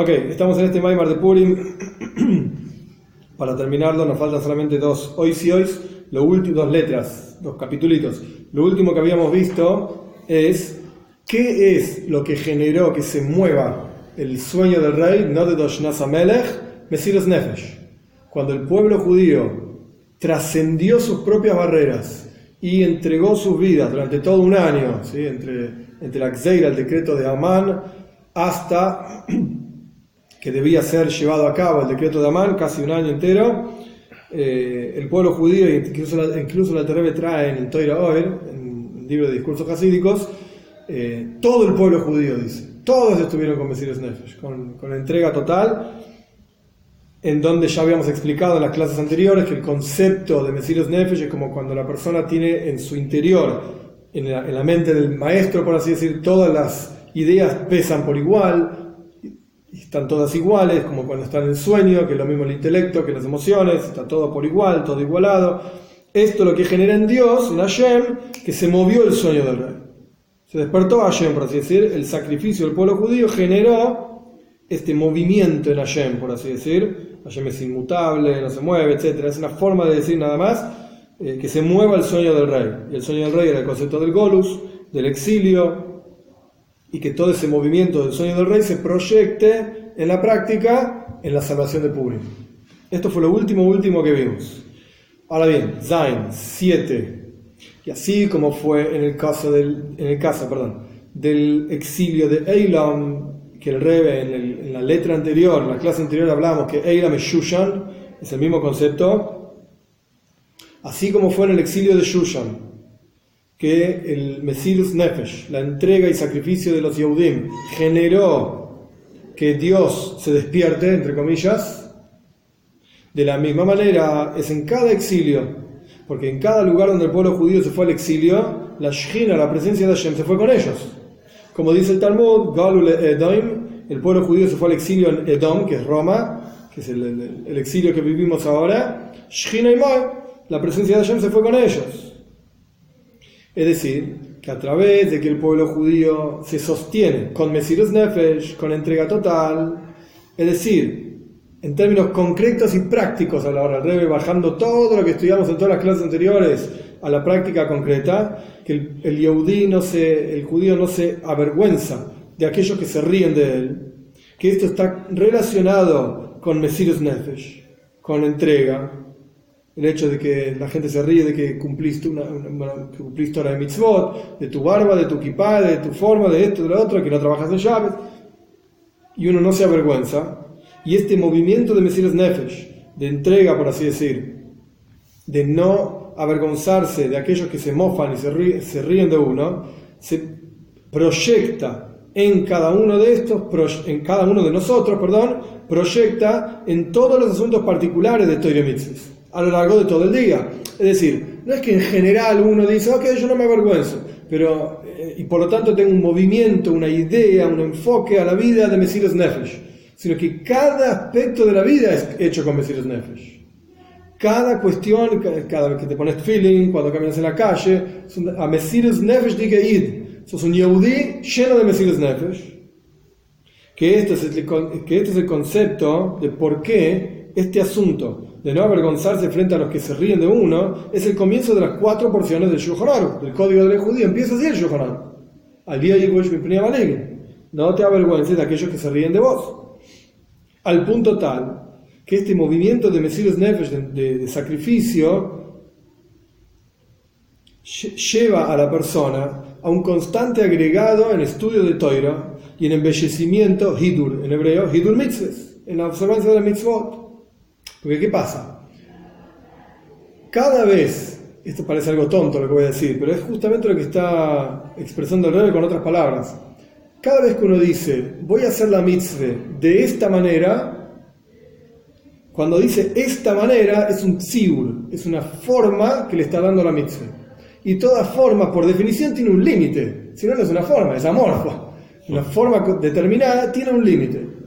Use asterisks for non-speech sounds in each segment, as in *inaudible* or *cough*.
Ok, estamos en este Maimar de Purim. *clears throat* Para terminarlo nos faltan solamente dos hoy y hoy, lo último, dos letras, dos capitulitos. Lo último que habíamos visto es qué es lo que generó que se mueva el sueño del rey, no de Doshnas Amelech, Mesiros Nefesh. Cuando el pueblo judío trascendió sus propias barreras y entregó sus vidas durante todo un año, ¿sí? entre, entre la Xeira, el decreto de Amán, hasta *clears throat* que debía ser llevado a cabo el decreto de Amán, casi un año entero, eh, el pueblo judío, incluso la, incluso la Terebe trae en el Toira Oer, en el libro de discursos hasídicos, eh, todo el pueblo judío dice, todos estuvieron con Mesías Nefesh, con, con entrega total, en donde ya habíamos explicado en las clases anteriores que el concepto de Mesías Nefesh es como cuando la persona tiene en su interior, en la, en la mente del maestro, por así decir, todas las ideas pesan por igual, están todas iguales, como cuando está en sueño, que es lo mismo el intelecto que las emociones, está todo por igual, todo igualado. Esto lo que genera en Dios, en Hashem, que se movió el sueño del rey. Se despertó Hashem, por así decir, el sacrificio del pueblo judío generó este movimiento en Hashem, por así decir. Hashem es inmutable, no se mueve, etc. Es una forma de decir nada más eh, que se mueva el sueño del rey. Y el sueño del rey era el concepto del Golus, del exilio, y que todo ese movimiento del sueño del rey se proyecte en la práctica en la salvación del público. Esto fue lo último, último que vimos. Ahora bien, Zain 7. Y así como fue en el caso del, en el caso, perdón, del exilio de Eilam, que el en, la letra anterior, en la clase anterior hablamos que Eilam es Shushan, es el mismo concepto. Así como fue en el exilio de Shushan, que el Mesirus Nefesh, la entrega y sacrificio de los Yehudim, generó que Dios se despierte, entre comillas, de la misma manera es en cada exilio, porque en cada lugar donde el pueblo judío se fue al exilio, la Shechina, la presencia de Hashem, se fue con ellos. Como dice el Talmud, Galul Edom, el pueblo judío se fue al exilio en Edom, que es Roma, que es el, el, el exilio que vivimos ahora. Shechina y Moab, la presencia de Hashem se fue con ellos. Es decir, que a través de que el pueblo judío se sostiene con Mesirus Nefesh, con entrega total, es decir, en términos concretos y prácticos a la hora del Rebe, bajando todo lo que estudiamos en todas las clases anteriores a la práctica concreta, que el, el judío no se avergüenza de aquellos que se ríen de él, que esto está relacionado con Mesirus Nefesh, con entrega, el hecho de que la gente se ríe de que cumpliste una, una que cumpliste hora de mitzvot, de tu barba, de tu kippah, de tu forma, de esto, de lo otro, que no trabajas en llaves, y uno no se avergüenza. Y este movimiento de Mesías Nefesh, de entrega, por así decir, de no avergonzarse de aquellos que se mofan y se ríen, se ríen de uno, se proyecta en cada uno de estos, en cada uno de nosotros, perdón, proyecta en todos los asuntos particulares de Torah Mitzvah a lo largo de todo el día. Es decir, no es que en general uno dice, ok, yo no me avergüenzo, pero, eh, y por lo tanto tengo un movimiento, una idea, un enfoque a la vida de Mesías Nefesh, sino que cada aspecto de la vida es hecho con Mesías Nefesh. Cada cuestión, cada vez que te pones feeling, cuando caminas en la calle, a Mesías Nefesh diga id. Sos un Yehudi lleno de Mesías Nefesh. Que este, es el, que este es el concepto de por qué este asunto de no avergonzarse frente a los que se ríen de uno, es el comienzo de las cuatro porciones del Shulchan del código de la judía. Empieza así el Shulchan Al día de No te avergüences de aquellos que se ríen de vos. Al punto tal que este movimiento de Mesías Nefesh, de, de, de, sacrificio, lleva a la persona a un constante agregado en estudio de Toira y en embellecimiento, Hidur, en hebreo, Hidur Mitzvahs, en la observancia de la mitzvot. Porque ¿qué pasa? Cada vez, esto parece algo tonto lo que voy a decir, pero es justamente lo que está expresando el rey con otras palabras. Cada vez que uno dice, voy a hacer la mitzvah de esta manera, cuando dice esta manera es un tzibur, es una forma que le está dando la mitzvah. Y toda forma, por definición, tiene un límite. Si no, no es una forma, es amorfa. Una forma determinada tiene un límite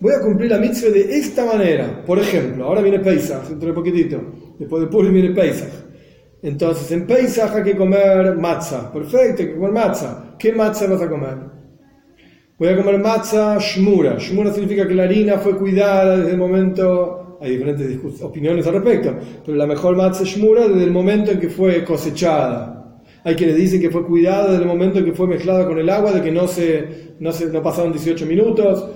voy a cumplir la mitzvah de esta manera. Por ejemplo, ahora viene Pesach, dentro de poquitito. Después de Purim viene Pesach. Entonces, en Pesach hay que comer matzah. Perfecto, hay que comer matzah. ¿Qué matzah vas a comer? Voy a comer matzah shmura. Shmura significa que la harina fue cuidada desde el momento. Hay diferentes opiniones al respecto, pero la mejor matzah shmura desde el momento en que fue cosechada. Hay quienes dicen que fue cuidada desde el momento en que fue mezclada con el agua, de que no, se, no, pasaron 18 minutos,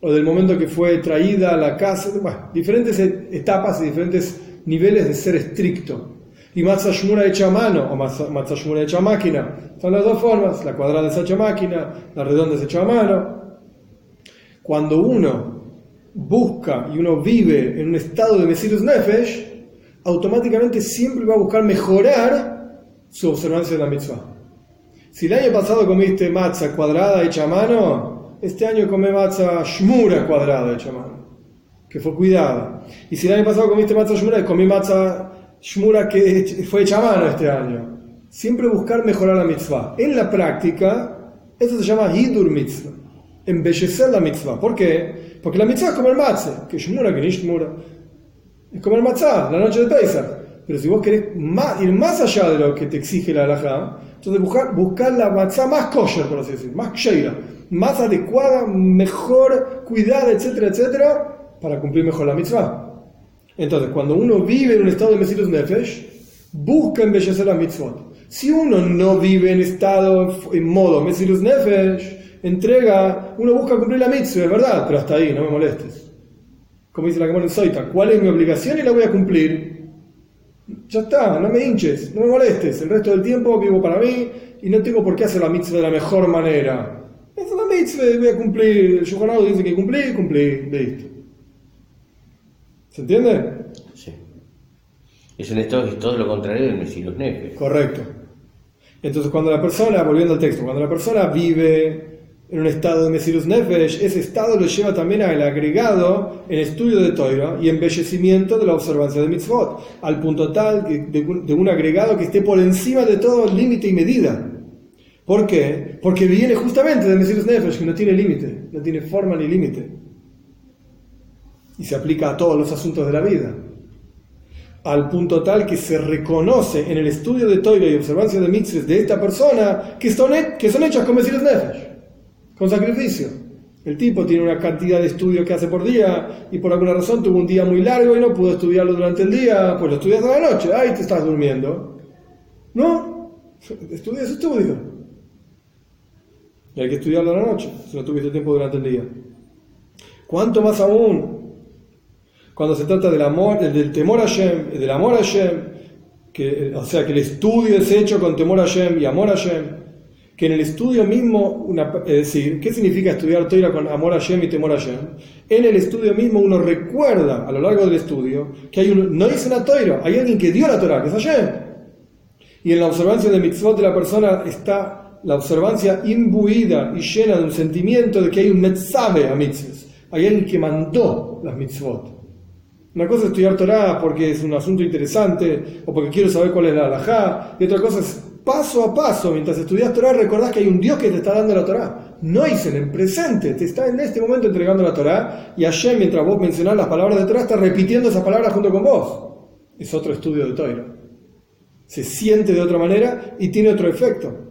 o del momento que fue traída a la casa. Bueno, diferentes etapas y diferentes niveles de ser estricto. Y matzah shmura hecha a mano o matzah shmura hecha a máquina. Son las dos formas, la cuadrada es hecha a máquina, la redonda es hecha a mano. Cuando uno busca y uno vive en un estado de Mesirus Nefesh, automáticamente siempre va a buscar mejorar su observancia de la mitzvah. Si el año pasado comiste matzah cuadrada hecha a mano, este año come matzah shmura cuadrada mano, que fue cuidada. Y si el año pasado comiste matzah shmura, comí matzah Shmura que fue hecha este año. Siempre buscar mejorar la mitzvah. En la práctica, eso se llama Hidur mitzvah. Embellecer la mitzvah. ¿Por qué? Porque la mitzvah es comer matzah. Que Shmura, que ni Shmura. Es comer matzah, la noche de Pesach. Pero si vos querés ir más allá de lo que te exige la halajá, entonces buscar, buscar la matzah más kosher, por así decir, más sheira, más adecuada, mejor cuidada, etcétera, etcétera, para cumplir mejor la mitzvah. Entonces, cuando uno vive en un estado de Mesirus Nefesh, busca embellecer la mitzvot. Si uno no vive en estado, en modo Mesirus Nefesh, entrega, uno busca cumplir la mitzvah, es verdad, pero hasta ahí, no me molestes. Como dice la Gemara en Soita, ¿cuál es mi obligación y la voy a cumplir? Ya está, no me hinches, no me molestes. El resto del tiempo vivo para mí y no tengo por qué hacer la mitzvah de la mejor manera. Mitzvah, voy a cumplir. El dice que cumplí, cumplí, listo. ¿Se entiende? Sí. Es en esto es todo lo contrario del Mesías Nefes. Correcto. Entonces, cuando la persona, volviendo al texto, cuando la persona vive en un estado de Mesirus Nefesh, ese estado lo lleva también al agregado en estudio de Toira y embellecimiento de la observancia de mitzvot, al punto tal de, de un agregado que esté por encima de todo límite y medida. ¿Por qué? Porque viene justamente de Mesirus Nefesh, que no tiene límite, no tiene forma ni límite y se aplica a todos los asuntos de la vida. Al punto tal que se reconoce en el estudio de Toira y observancia de mitzvahs de esta persona que son, que son hechas con Mesías Nefesh, con sacrificio. El tipo tiene una cantidad de estudios que hace por día y por alguna razón tuvo un día muy largo y no pudo estudiarlo durante el día, pues lo estudias a la noche, ahí te estás durmiendo. ¿No? Estudias estudio. Y hay que estudiarlo a la noche, si no tuviste tiempo durante el día. ¿Cuánto más aún cuando se trata del amor, del temor a Hashem, del amor a Hashem, que, o sea, que el estudio es hecho con temor a Hashem y amor a Hashem, que en el estudio mismo, una, es decir, ¿qué significa estudiar Torah con amor a Hashem y temor a Hashem? En el estudio mismo uno recuerda a lo largo del estudio que hay un, no dice una Torah, hay alguien que dio la Torah, que es Hashem. Y en la observancia de mitzvot de la persona está la observancia imbuida y llena de un sentimiento de que hay un metzabe a mitzvot, hay alguien que mandó las mitzvot. Una cosa es estudiar Torah porque es un asunto interesante o porque quiero saber cuál es la halajá, y otra cosa es paso a paso, mientras estudias Torah, recordás que hay un Dios que te está dando la Torah. No dicen en presente, te está en este momento entregando la Torah y ayer mientras vos mencionás las palabras de Torah, está repitiendo esas palabras junto con vos. Es otro estudio de Torah. Se siente de otra manera y tiene otro efecto.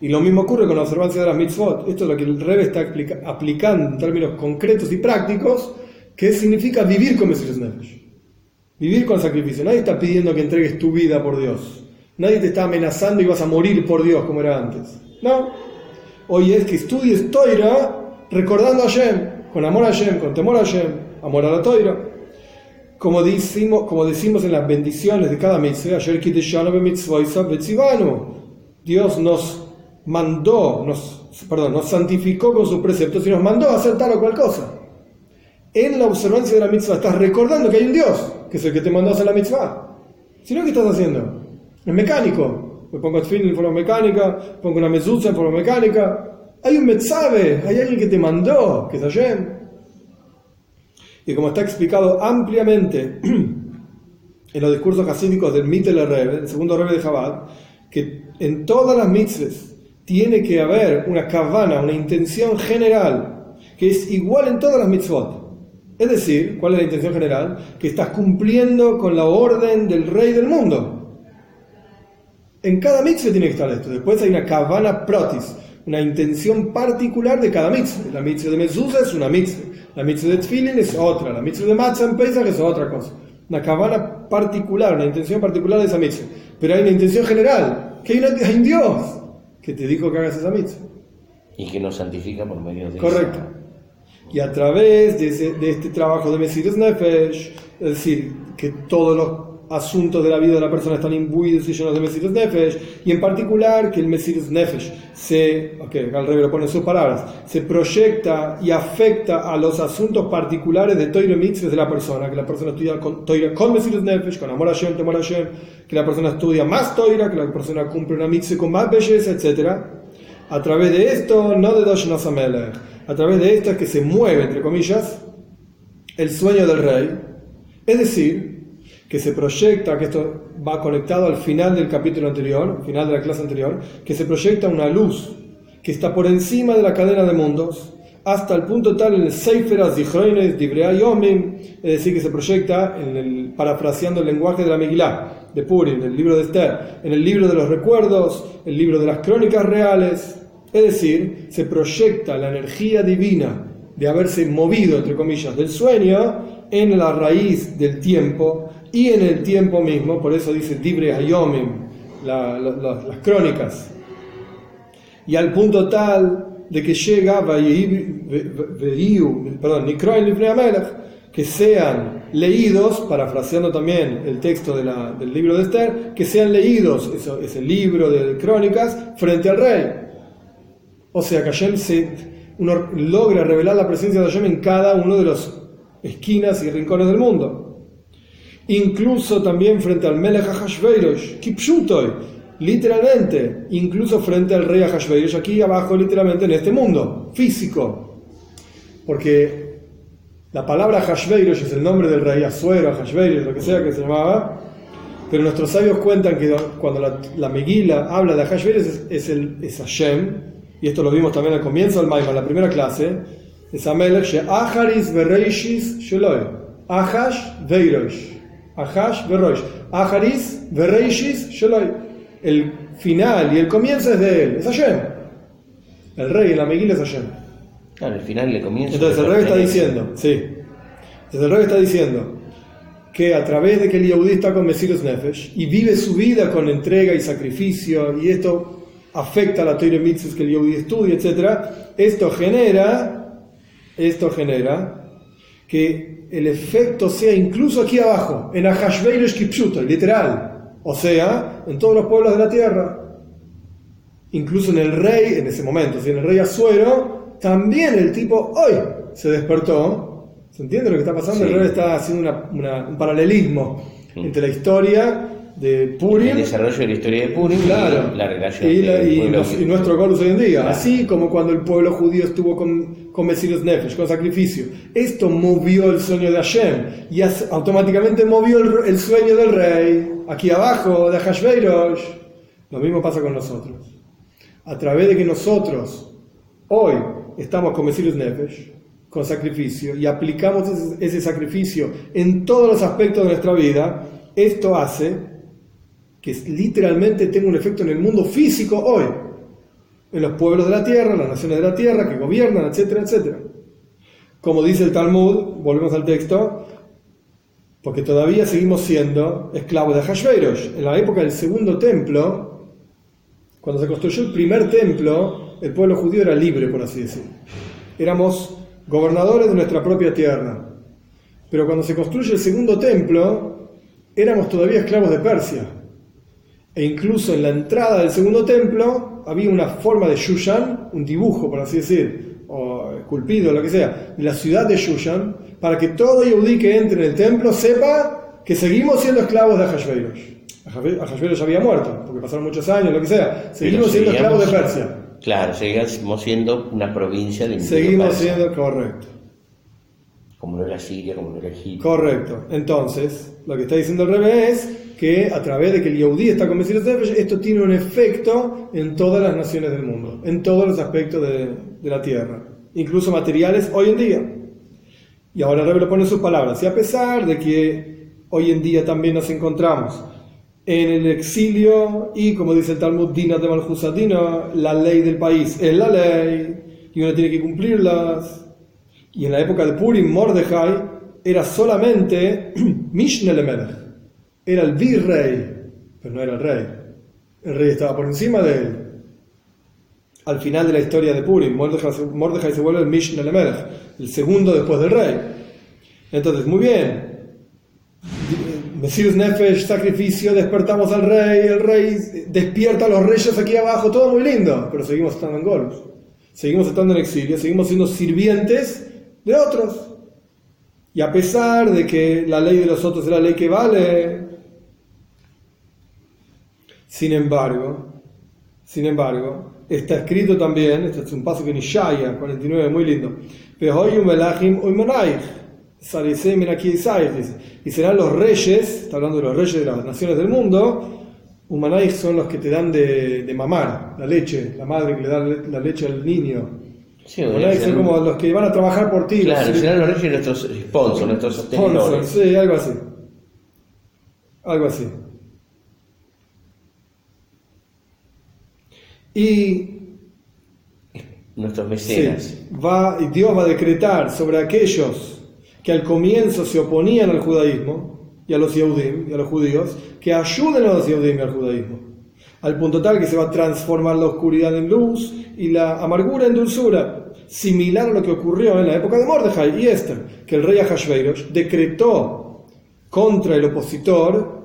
Y lo mismo ocurre con la observancia de las mitzvot. Esto es lo que el Rebbe está aplicando en términos concretos y prácticos ¿Qué significa vivir con Mesías Nefesh? Vivir con sacrificio. Nadie está pidiendo que entregues tu vida por Dios. Nadie te está amenazando y vas a morir por Dios como era antes. No. Hoy es que estudies Toira recordando a Hashem, con amor a Hashem, con temor a Hashem, amor a la Toira. Como decimos, como decimos en las bendiciones de cada mitzvah, Dios nos mandó, nos, perdón, nos santificó con sus preceptos y nos mandó a hacer tal o cual cosa en la observancia de la mitzvah estás recordando que hay un Dios, que es el que te mandó a hacer la mitzvah. Si no, ¿qué estás haciendo? Es mecánico. Me pongo fin en forma mecánica, pongo una mezuzah en forma mecánica. Hay un metzabe, hay alguien que te mandó, que es Hashem. Y como está explicado ampliamente *clears throat* en los discursos hasídicos del Mittel Rebbe, el segundo Rebbe de Chabad, que en todas las mitzvahs tiene que haber una kavana, una intención general, que es igual en todas las mitzvot. Es decir, ¿cuál es la intención general? Que estás cumpliendo con la orden del rey del mundo. En cada mitzvah tiene que estar esto. Después hay una cabana protis, una intención particular de cada mitzvah. La mitzvah de mezuzah es una mitzvah, la mitzvah de tefilin es otra, la mitzvah de matzah en Pesach es otra cosa. Una cabana particular, una intención particular de esa mitzvah. Pero hay una intención general, que hay, una- hay un Dios que te dijo que hagas esa mitzvah. Y que nos santifica por medio de Correcto. Y a través de, ese- de este trabajo de Mesirus Nefesh, es decir, que todos los asuntos de la vida de la persona están imbuidos y llenos de Mesirus Nefesh, y en particular que el Mesirus Nefesh se, ok, acá lo pone sus palabras, se proyecta y afecta a los asuntos particulares de Toiro Mitzvah de la persona, que la persona estudia con, Toira con Mesirus Nefesh, con amor a temor a que la persona estudia más Toira, que la persona cumple una mitzvah con más belleza, etcétera a través de esto, no de Dosh a través de esto es que se mueve, entre comillas, el sueño del rey. Es decir, que se proyecta, que esto va conectado al final del capítulo anterior, final de la clase anterior, que se proyecta una luz que está por encima de la cadena de mundos, hasta el punto tal en el Sefer Zichroines Divrei Yomim, es decir, que se proyecta, en el, parafraseando el lenguaje de la Megilá, de Purim, el libro de Esther, en el libro de los recuerdos, el libro de las crónicas reales, es decir, se proyecta la energía divina de haberse movido, entre comillas, del sueño en la raíz del tiempo y en el tiempo mismo, por eso dice Dibre Hayomim, la- la- la- las crónicas, y al punto tal de que llega perdón, que sean leídos, parafraseando también el texto de la- del libro de Esther, que sean leídos eso, ese libro de crónicas frente al rey. O sea que Hashem se, uno logra revelar la presencia de Hashem en cada uno de las esquinas y rincones del mundo. Incluso también frente al Melech Ahashverosh, Kipshutoy, literalmente, incluso frente al rey Ahashverosh, aquí abajo, literalmente en este mundo físico. Porque la palabra Ahashverosh es el nombre del rey Asuero, Ahashverosh, lo que sea que se llamaba. Pero nuestros sabios cuentan que cuando la, la Megila habla de Ahashverosh es, es, el, es Hashem, y esto lo vimos también al comienzo del Maimon, la primera clase, es Amelech She'aharis Bereishis Sheloi. Ahash Veirosh. Ahash Verosh. Aharis Bereishis Sheloi. El final y el comienzo es de él, es Hashem. El rey en la Megila es Hashem. Claro, al final le comienza. Entonces el rey está diciendo, sí. Entonces el rey está diciendo que a través de que el Yehudi está con Mesirus Nefesh y vive su vida con entrega y sacrificio, y esto afecta a la Torah Mitzvah que el Yehudi estudia, etc., esto genera, esto genera que el efecto sea incluso aquí abajo, en Ahashverosh Kipshuto, literal, o sea, en todos los pueblos de la tierra, incluso en el rey, en ese momento, si en el rey Asuero, también el tipo hoy se despertó. ¿Se entiende lo que está pasando? Sí. El rey está haciendo una- una- un paralelismo entre la historia de Purim El desarrollo de la historia de Purim Claro. y la relación Y, la- y nos- y nuestro Gorus hoy en día. Claro. Así como cuando el pueblo judío estuvo con, con Mesirus Nefesh, con sacrificio. Esto movió el sueño de Hashem. Y as- automáticamente movió el, el sueño del rey. Aquí abajo, de Hashveirosh. Lo mismo pasa con nosotros. A través de que nosotros hoy estamos con Mesirus Nefesh, con sacrificio, y aplicamos ese, ese sacrificio en todos los aspectos de nuestra vida, esto hace que literalmente tenga un efecto en el mundo físico hoy, en los pueblos de la tierra, las naciones de la tierra que gobiernan, etcétera, etcétera. Como dice el Talmud, volvemos al texto, porque todavía seguimos siendo esclavos de Hashverosh. En la época del segundo templo, cuando se construyó el primer templo, el pueblo judío era libre, por así decir. Éramos gobernadores de nuestra propia tierra. Pero cuando se construye el segundo templo, éramos todavía esclavos de Persia. E incluso en la entrada del segundo templo había una forma de Shushan, un dibujo, por así decir, o esculpido, lo que sea, de la ciudad de Shushan, para que todo Yehudí que entre en el templo sepa que seguimos siendo esclavos de Ahashverosh. Ahashverosh ya había muerto, porque pasaron muchos años, lo que sea. Seguimos siendo esclavos de Persia. Claro, seguimos siendo una provincia de Seguimos Persia, siendo correcto. Como no era Siria, como no era Egipto. Correcto. Entonces, lo que está diciendo el revés es que a través de que el Yehudí está convencido de esto tiene un efecto en todas las naciones del mundo, en todos los aspectos de, la tierra, incluso materiales hoy en día. Y ahora Rebbe lo pone en sus palabras. Y a pesar de que hoy en día también nos encontramos en el exilio y, como dice el Talmud, Dina de Malhusadina, la ley del país es la ley y uno tiene que cumplirlas. Y en la época de Purim, Mordejai era solamente *clears throat* Mishnelemelech, era el virrey, pero no era el rey. El rey estaba por encima de él. Al final de la historia de Purim, Mordejai, se vuelve el Mishnelemelech, el segundo después del rey. Entonces, muy bien, Mesías Nefesh, sacrificio, despertamos al rey, el rey despierta a los reyes aquí abajo, todo muy lindo, pero seguimos estando en Golf. Seguimos estando en exilio, seguimos siendo sirvientes de otros. Y a pesar de que la ley de los otros es la ley que vale, sin embargo, sin embargo, está escrito también, este es un paso que en Ishaya 49, muy lindo, y serán los reyes, está hablando de los reyes de las naciones del mundo, Humanaich son los que te dan de, de, mamar, la leche, la madre que le da la leche al niño. Sí, son como los que van a trabajar por ti. Claro, serán los reyes nuestros sponsors, nuestros sostenedores. Sí, algo así. Algo así. Y nuestros mecenas. va, Dios va a decretar sobre aquellos que al comienzo se oponían al judaísmo y a los Yehudim y a los judíos, que ayuden a los Yehudim y al judaísmo. Al punto tal que se va a transformar la oscuridad en luz y la amargura en dulzura, similar a lo que ocurrió en la época de Mordejai y Esther, que el rey Ahashverosh decretó contra el opositor,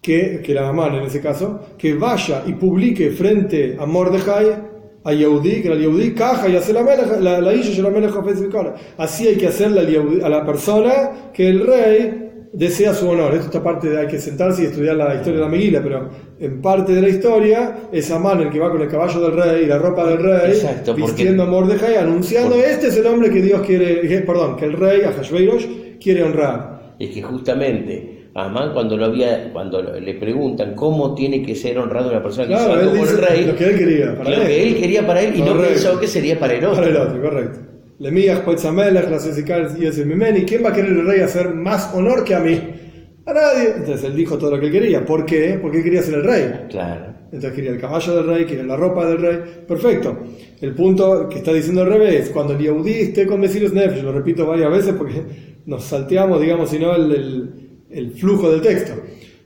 que, que era Amán en ese caso, que vaya y publique frente a Mordejai a Yehudi, que era el Yehudi, caja y hace la la, la isha la Así hay que hacerle a la persona que el rey desea su honor. Esto esta parte de hay que sentarse y estudiar la historia de la Meguila, pero en parte de la historia es Amán el que va con el caballo del rey y la ropa del rey, Exacto, vistiendo a Mordejai, anunciando este es el hombre que Dios quiere, perdón, que el rey, a quiere honrar. Es que justamente Amán cuando lo había, cuando le preguntan cómo tiene que ser honrado una persona que claro, se como el rey, lo que él quería para lo él. que él quería para él y no pensó que sería para el otro. Para el otro, correcto. Lemías, Poetzamelech, las y ese Mimeni, ¿quién va a querer el rey hacer más honor que a mí? A nadie. Entonces él dijo todo lo que él quería. ¿Por qué? Porque él quería ser el rey. Claro. Entonces quería el caballo del rey, quería la ropa del rey. Perfecto. El punto que está diciendo al revés, cuando el Yehudi esté con Mesirus Nefesh, lo repito varias veces porque nos salteamos, digamos, si no, el el flujo del texto.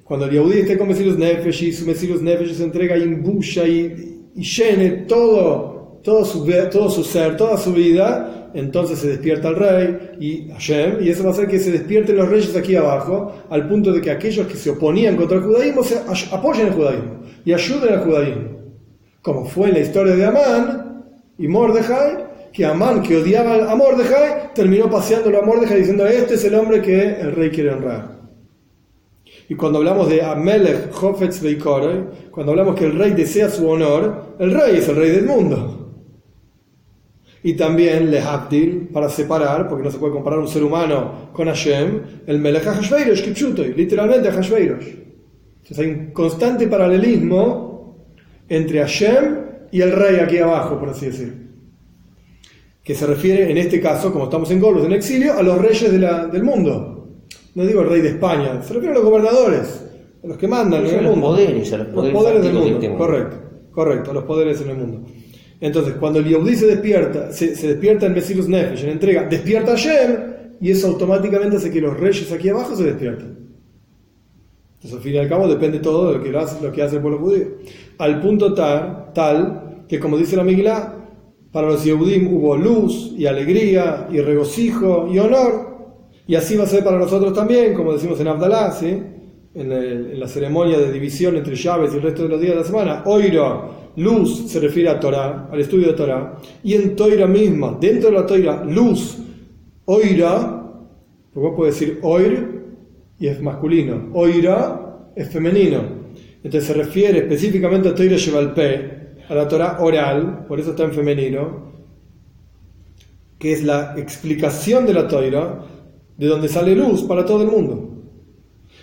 Cuando el Yehudi esté con Mesirus Nefesh y su Mesirus Nefesh se entrega y embusha y, y llene todo, todo, su, todo su ser, toda su vida, entonces se despierta el rey y Hashem, y eso va a hacer que se despierten los reyes aquí abajo, al punto de que aquellos que se oponían contra el judaísmo se apoyen el judaísmo y ayuden al judaísmo. Como fue en la historia de Amán y Mordejai, que Amán, que odiaba a Mordejai, terminó paseándolo a Mordejai diciendo: Este es el hombre que el rey quiere honrar. Y cuando hablamos de Amelech Hofetz Beikore, cuando hablamos que el rey desea su honor, el rey es el rey del mundo. Y también Lehabdil, para separar, porque no se puede comparar un ser humano con Hashem, el Melech HaShveirosh, Kipchutoy, literalmente HaShveirosh. Entonces hay un constante paralelismo entre Hashem y el rey aquí abajo, por así decir. Que se refiere, en este caso, como estamos en Golos, en exilio, a los reyes del mundo no digo el rey de España, se refiere a los gobernadores, a los que mandan en el mundo. Poderes, a los poderes, del mundo. Correcto, correcto, a los poderes en el mundo. Entonces, cuando el Yehudi se despierta, se, despierta en Mesirus Nefesh, en entrega, despierta ayer, y eso automáticamente hace que los reyes aquí abajo se despierten. Entonces, al fin y al cabo, depende todo de lo que hace, lo que hace el pueblo judío. Al punto tal, tal que, como dice la Miguelá, para los Yehudim hubo luz y alegría y regocijo y honor, y así va a ser para nosotros también, como decimos en Abdalá, en, la ceremonia de división entre llaves y el resto de los días de la semana. Oira, luz, se refiere a Torah, al estudio de Torah. Y en Toira misma, dentro de la Toira, luz, oira, porque vos decir oir y es masculino, oira es femenino. Entonces se refiere específicamente a Toira Shevalpe, a la Torah oral, por eso está en femenino, que es la explicación de la Toira de donde sale luz para todo el mundo.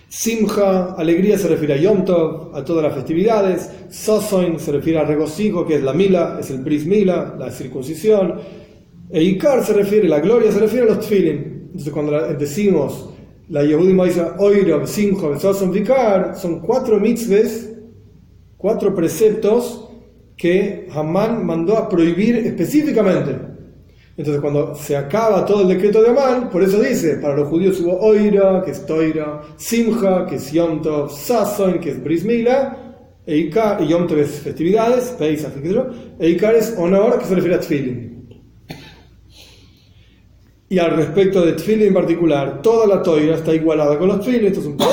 Simcha, alegría, se refiere a Yom Tov, a todas las festividades. Sosoin se refiere a regocijo, que es la mila, es el bris mila, la circuncisión. E Ikar se refiere, la gloria se refiere a los tefilin. Entonces cuando decimos la Yehudim Maisa Oiro, Simcho, Besoson, Vikar, son cuatro mitzves, cuatro preceptos que Hamán mandó a prohibir específicamente. Entonces, cuando se acaba todo el decreto de Amán, por eso dice: para los judíos hubo Oira, que es Toira, Simcha, que es Yom Tov, que es Brismila, Eikar, Yom Tov es festividades, Pesach. Eikar es honor, que se refiere a Tfilin. Y al respecto de Tfilin en particular, toda la Toira está igualada con los Tfilin. Esto es un poco.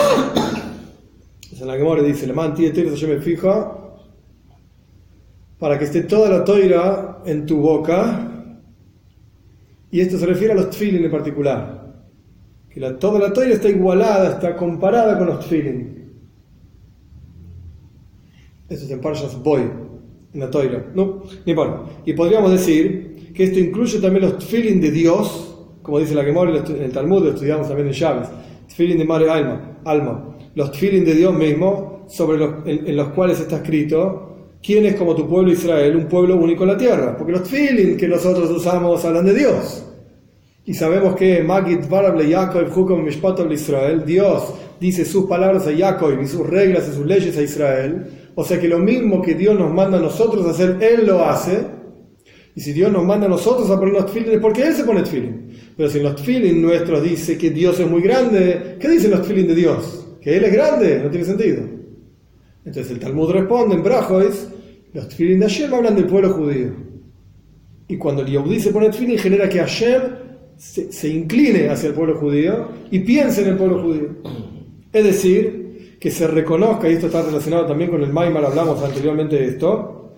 En la que More dice: Le manti yo me fijo para que esté toda la Toira en tu boca. Y esto se refiere a los Tfilin en particular. Que la, toda la Toira está igualada, está comparada con los Tfilin. Eso es en Parshas Boy, en la Toira. No, ni bueno. Y podríamos decir que esto incluye también los Tfilin de Dios como dice la Gemora en el Talmud, lo estudiamos también en Chávez, tfilin de Mare Alma, alma, los tfilin de Dios mismo, sobre los, en, los cuales está escrito, ¿quién es como tu pueblo Israel, un pueblo único en la tierra? Porque los tfilin que nosotros usamos hablan de Dios. Y sabemos que Magid Varable Yaakov Hukom Mishpatab Israel, Dios dice sus palabras a Yaakov y sus reglas y sus leyes a Israel. O sea que lo mismo que Dios nos manda a nosotros a hacer, Él lo hace. Y si Dios nos manda a nosotros a poner los tefilin, es porque Él se pone tefilin. Pero si los tefilin nuestros dice que Dios es muy grande, ¿qué dicen los tefilin de Dios? Que Él es grande, no tiene sentido. Entonces el Talmud responde en Brajois, los tefilin de Hashem hablan del pueblo judío. Y cuando el Yehudi se pone tefilin, genera que Hashem se, se incline hacia el pueblo judío y piense en el pueblo judío. Es decir, que se reconozca, y esto está relacionado también con el Maimar, hablamos anteriormente de esto,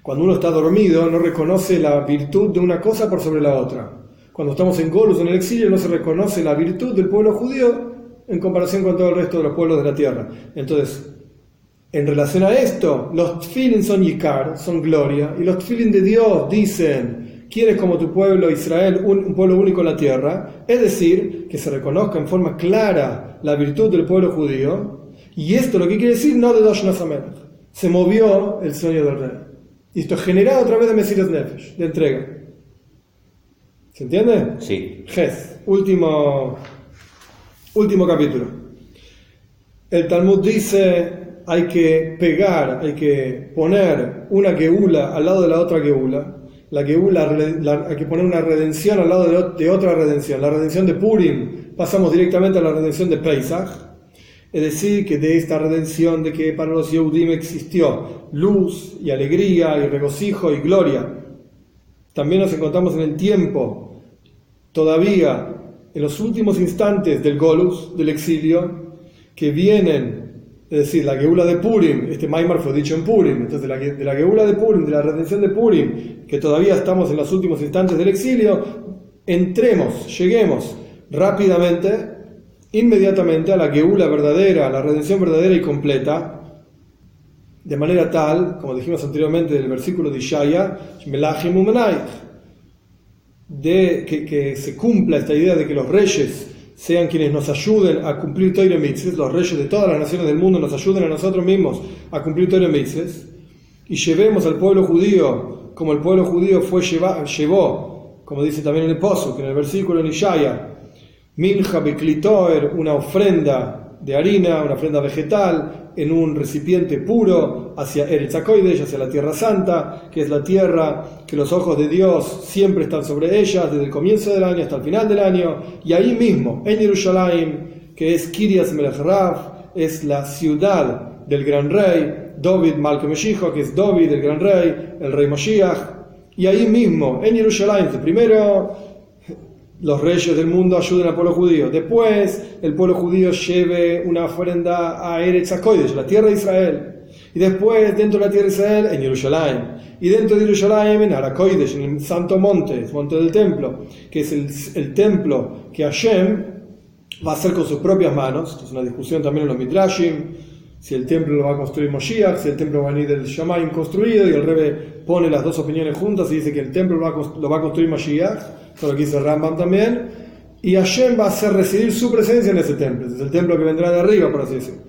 cuando uno está dormido, no reconoce la virtud de una cosa por sobre la otra. Cuando estamos en Golus, en el exilio, no se reconoce la virtud del pueblo judío en comparación con todo el resto de los pueblos de la tierra. Entonces, en relación a esto, los tfilin son yikar, son gloria, y los tfilin de Dios dicen, quieres como tu pueblo Israel, un, pueblo único en la tierra, es decir, que se reconozca en forma clara la virtud del pueblo judío, y esto lo que quiere decir no de Dosh se movió el sueño del rey. Y esto es generado a través de Mesiras Nefesh, de entrega. ¿Se entiende? Sí. Ges, último, último capítulo. El Talmud dice hay que pegar, hay que poner una geula al lado de la otra geula. La geula, hay que poner una redención al lado de, de, otra redención. La redención de Purim, pasamos directamente a la redención de Pesach. Es decir, que de esta redención de que para los Yehudim existió luz y alegría y regocijo y gloria, también nos encontramos en el tiempo, todavía en los últimos instantes del Golus, del exilio, que vienen, es decir, la Geula de Purim, este Maimar fue dicho en Purim, entonces de la, Geula de Purim, de la redención de Purim, que todavía estamos en los últimos instantes del exilio, entremos, lleguemos rápidamente inmediatamente a la Geula verdadera, a la redención verdadera y completa, de manera tal, como dijimos anteriormente del versículo de Ishaya, de que, se cumpla esta idea de que los reyes sean quienes nos ayuden a cumplir Torah Mitzvah, los reyes de todas las naciones del mundo nos ayuden a nosotros mismos a cumplir Torah Mitzvah, y llevemos al pueblo judío como el pueblo judío fue llevó, como dice también en el Pozo, que en el versículo de Ishaya, Minja Beklitoer, una ofrenda de harina, una ofrenda vegetal, en un recipiente puro hacia Eretz hacia la Tierra Santa, que es la tierra que los ojos de Dios siempre están sobre ella, desde el comienzo del año hasta el final del año, y ahí mismo, en Jerusalén, que es Kirias Melech es la ciudad del gran rey, David Malcolm que es David, el gran rey, el rey Moshiach, y ahí mismo, en Jerusalén, primero los reyes del mundo ayuden al pueblo judío. Después, el pueblo judío lleve una ofrenda a Eretz HaKodesh, la tierra de Israel. Y después, dentro de la tierra de Israel, en Jerusalén. Y dentro de Jerusalén, en Arakoidesh, en el Santo Monte, el Monte del Templo, que es el, el, templo que Hashem va a hacer con sus propias manos. Esto es una discusión también en los Midrashim. Si el templo lo va a construir Moshiach, si el templo va a venir del Shamayim construido, y el Rebe pone las dos opiniones juntas y dice que el templo lo va a, lo va a construir Moshiach todo lo dice Rambam también, y Hashem va a hacer residir su presencia en ese templo, es el templo que vendrá de arriba, por así decirlo.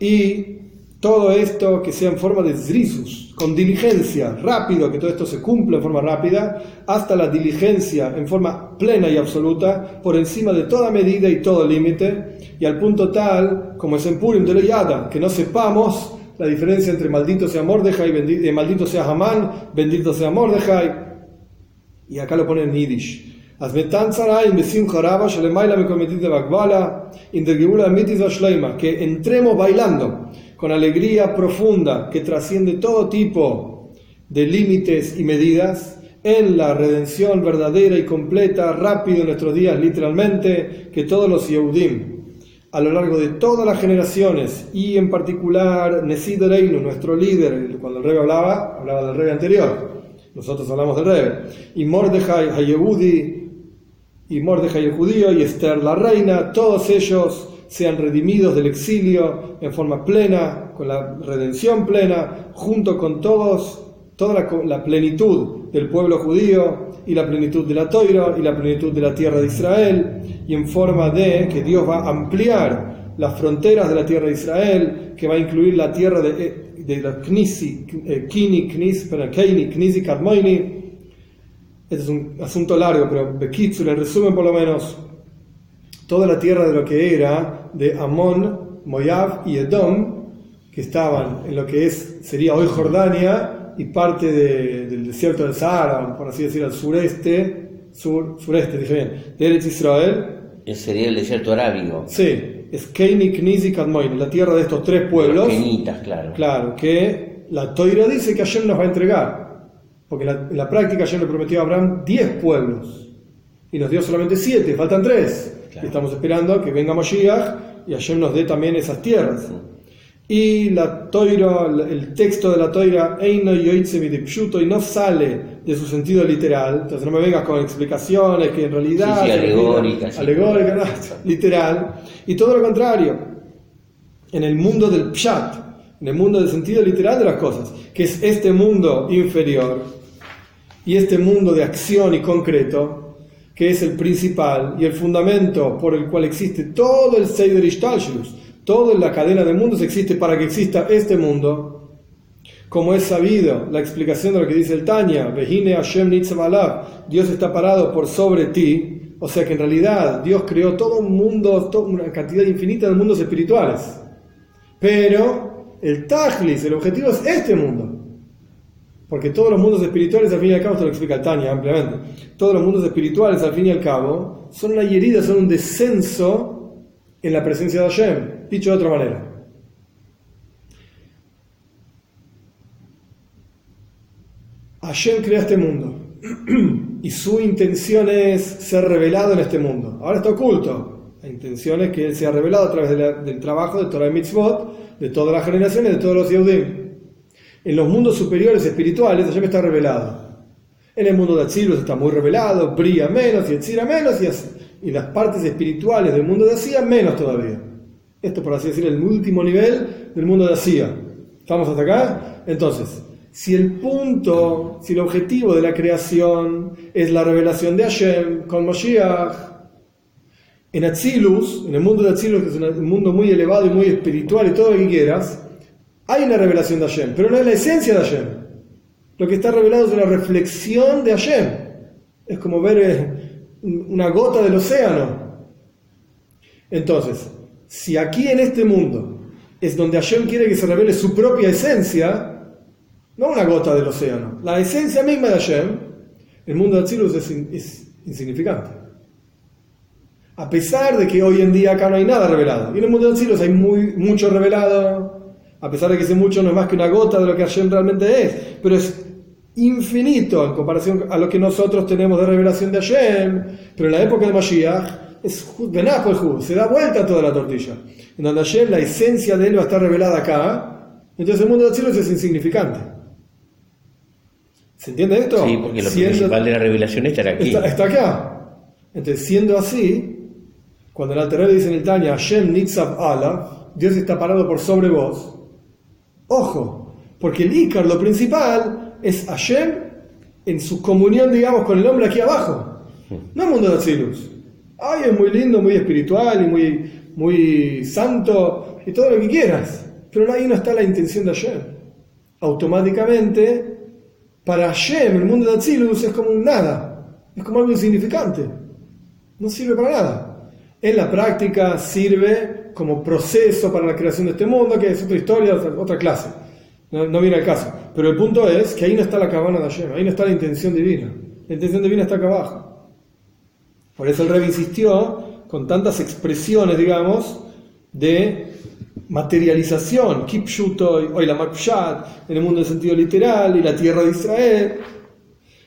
Y todo esto que sea en forma de zrisus, con diligencia, rápido, que todo esto se cumpla en forma rápida, hasta la diligencia en forma plena y absoluta, por encima de toda medida y todo límite, y al punto tal, como es en Purim de Leyada, que no sepamos la diferencia entre maldito sea Mordejai, y eh, maldito sea Hamán, bendito sea Mordejai, y acá lo pone en Yiddish. Que entremos bailando con alegría profunda que trasciende todo tipo de límites y medidas en la redención verdadera y completa, rápido en nuestros días, literalmente, que todos los Yehudim, a lo largo de todas las generaciones, y en particular Nesid Reinu, nuestro líder, cuando el rey hablaba, hablaba del rey anterior, nosotros hablamos del rey, y Mordejai Hayehudi, y Mordejai el judío, y Esther la reina, todos ellos sean redimidos del exilio en forma plena, con la redención plena, junto con todos, toda la, plenitud del pueblo judío y la plenitud de la Toira y la plenitud de la tierra de Israel, y en forma de que Dios va a ampliar las fronteras de la tierra de Israel, que va a incluir la tierra de, de la Knisi, eh, Kini, Knis, Keini, Knisi, Kadmoini. Este es un asunto largo, pero Bekitsur, en resumen por lo menos, toda la tierra de lo que era de Amón, Moab y Edom, que estaban en lo que es, sería hoy Jordania y parte del desierto del Sahara, por así decir, al sureste, sur, sureste, dije bien, de Eretz Israel. Sería el desierto arábigo. Sí, es Keini, Kniz y Kadmoin, la tierra de estos tres pueblos. Kenitas, claro. Claro, que la Toira dice que Hashem nos va a entregar. Porque en la práctica Hashem le prometió a Abraham 10 pueblos. Y nos dio solamente 7, faltan 3 estamos esperando que venga Moshiach y Hashem nos dé también esas tierras. Y la toira, el texto de la toira, Eino y no sale de su sentido literal. Entonces no me vengas con explicaciones que en realidad. Sí, alegóricas. Alegórica, literal. Y todo lo contrario. En el mundo del pshat, en el mundo del sentido literal de las cosas, que es este mundo inferior y este mundo de acción y concreto, que es el principal y el fundamento por el cual existe todo el Seider Ishtalshlus, toda la cadena de mundos existe para que exista este mundo. Como es sabido, la explicación de lo que dice el Tanya, Hashem Dios está parado por sobre ti, o sea que en realidad Dios creó todo un mundo, toda una cantidad infinita de mundos espirituales. Pero el Tajlis, el objetivo es este mundo. Porque todos los mundos espirituales, al fin y al cabo, esto lo explica Tania ampliamente, todos los mundos espirituales, al fin y al cabo, son una herida, son un descenso en la presencia de Hashem, dicho de otra manera. Hashem crea este mundo *clears throat* y su intención es ser revelado en este mundo. Ahora está oculto. La intención es que Él sea revelado a través del trabajo de Torah y Mitzvot, de todas las generaciones, de todos los Yehudim en los mundos superiores espirituales me está revelado. En el mundo de Atzilus está muy revelado, brilla menos y Etzira menos y, y las partes espirituales del mundo de Asia menos todavía. Esto por así decir el último nivel del mundo de Asia. ¿Estamos hasta acá? Entonces, si el punto, si el objetivo de la creación es la revelación de Hashem con Moshiach, en Atzilus, en el mundo de Atzilus, que es un mundo muy elevado y muy espiritual y todo lo que quieras, hay una revelación de Hashem, pero no es la esencia de Hashem. Lo que está revelado es una reflexión de Hashem. Es como ver eh, una gota del océano. Entonces, si aquí en este mundo es donde Hashem quiere que se revele su propia esencia, no una gota del océano, la esencia misma de Hashem, el mundo de Atzilus es, es insignificante. A pesar de que hoy en día acá no hay nada revelado. Y en el mundo de Atzilus hay muy, mucho revelado, a pesar de que ese mucho no es más que una gota de lo que Hashem realmente es, pero es infinito en comparación a lo que nosotros tenemos de revelación de Hashem, pero en la época de Mashiach es el se da vuelta toda la tortilla, en donde Hashem, la esencia de él va a estar revelada acá, entonces el mundo de cielos es insignificante. ¿Se entiende esto? Sí, porque lo principal de la revelación está aquí. Está, acá. Entonces, siendo así, cuando el Alter dice en el Tanya, Hashem Nitzab Allah, Dios está parado por sobre vos, Ojo, porque el Icar, lo principal, es Hashem en su comunión, digamos, con el hombre aquí abajo. No el mundo de Atzilus. Ay, es muy lindo, muy espiritual y muy, muy santo y todo lo que quieras. Pero ahí no está la intención de Hashem. Automáticamente, para Hashem, el mundo de Atzilus es como un nada, es como algo insignificante, no sirve para nada. En la práctica sirve como proceso para la creación de este mundo, que es otra historia, otra clase. No, viene al caso. Pero el punto es que ahí no está la cabana de Hashem, ahí no está la intención divina. La intención divina está acá abajo. Por eso el rey insistió con tantas expresiones, digamos, de materialización, Kipshutoy, hoy la Makpshat, en el mundo del sentido literal, y la tierra de Israel.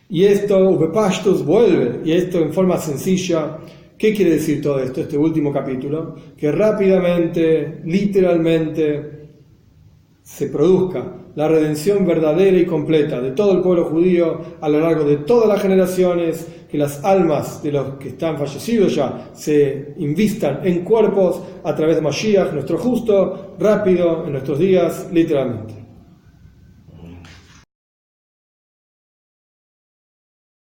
Y esto, Upepashtus, vuelve, y esto en forma sencilla. ¿Qué quiere decir todo esto, este último capítulo? Que rápidamente, literalmente, se produzca la redención verdadera y completa de todo el pueblo judío a lo largo de todas las generaciones, que las almas de los que están fallecidos ya se invistan en cuerpos a través de Mashiach, nuestro justo, rápido, en nuestros días, literalmente.